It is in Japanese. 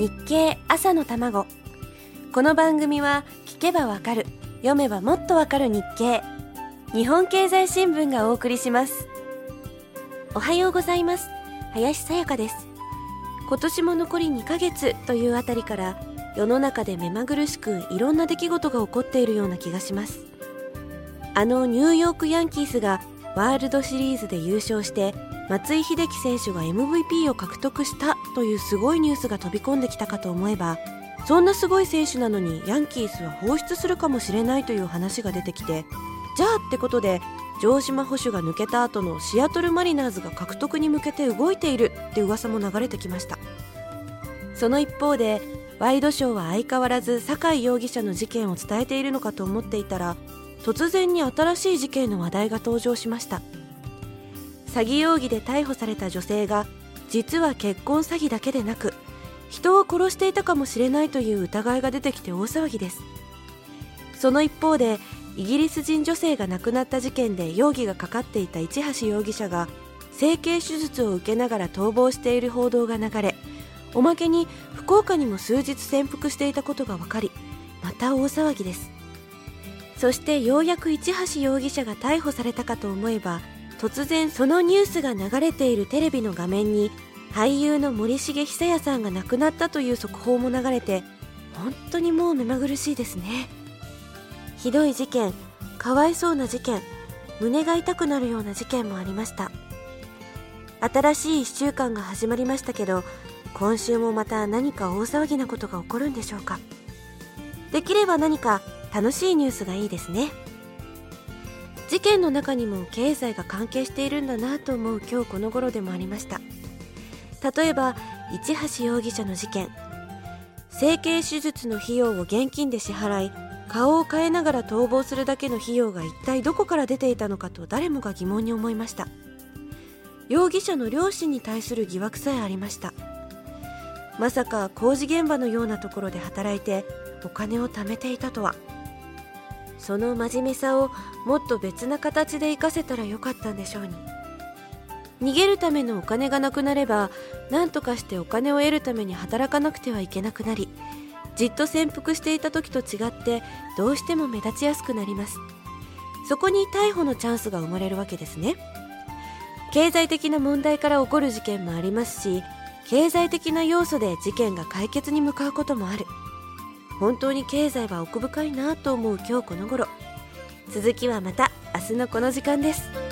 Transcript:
日経朝の卵。この番組は聞けばわかる読めばもっとわかる日経。日本経済新聞がお送りします。おはようございます。林さやかです。今年も残り2ヶ月というあたりから世の中で目まぐるしくいろんな出来事が起こっているような気がします。あのニューヨークヤンキースがワールドシリーズで優勝して松井秀喜選手が MVP を獲得したというすごいニュースが飛び込んできたかと思えばそんなすごい選手なのにヤンキースは放出するかもしれないという話が出てきてじゃあってことで城島捕手が抜けた後のシアトルマリナーズが獲得に向けて動いているって噂も流れてきました。その一方でワイドショーは相変わらず酒井容疑者の事件を伝えているのかと思っていたら突然に新しい事件の話題が登場しました。詐欺容疑で逮捕された女性が実は結婚詐欺だけでなく人を殺していたかもしれないという疑いが出てきて大騒ぎです。その一方でイギリス人女性が亡くなった事件で容疑がかかっていた市橋容疑者が整形手術を受けながら逃亡している報道が流れおまけに福岡にも数日潜伏していたことが分かりまた大騒ぎです。そしてようやく市橋容疑者が逮捕されたかと思えば突然そのニュースが流れているテレビの画面に俳優の森重久彌さんが亡くなったという速報も流れて本当にもう目まぐるしいですね。ひどい事件かわいそうな事件胸が痛くなるような事件もありました。新しい1週間が始まりましたけど今週もまた何か大騒ぎなことが起こるんでしょうか。できれば何か楽しいニュースがいいですね。事件の中にも経済が関係しているんだなと思う今日この頃でもありました。例えば市橋容疑者の事件。整形手術の費用を現金で支払い顔を変えながら逃亡するだけの費用が一体どこから出ていたのかと誰もが疑問に思いました。容疑者の両親に対する疑惑さえありました。まさか工事現場のようなところで働いてお金を貯めていたとは。その真面目さをもっと別な形で活かせたらよかったんでしょうに。逃げるためのお金がなくなれば何とかしてお金を得るために働かなくてはいけなくなりじっと潜伏していた時と違ってどうしても目立ちやすくなります。そこに逮捕のチャンスが生まれるわけですね。経済的な問題から起こる事件もありますし経済的な要素で事件が解決に向かうこともある。本当に経済は奥深いなと思う今日この頃。続きはまた明日のこの時間です。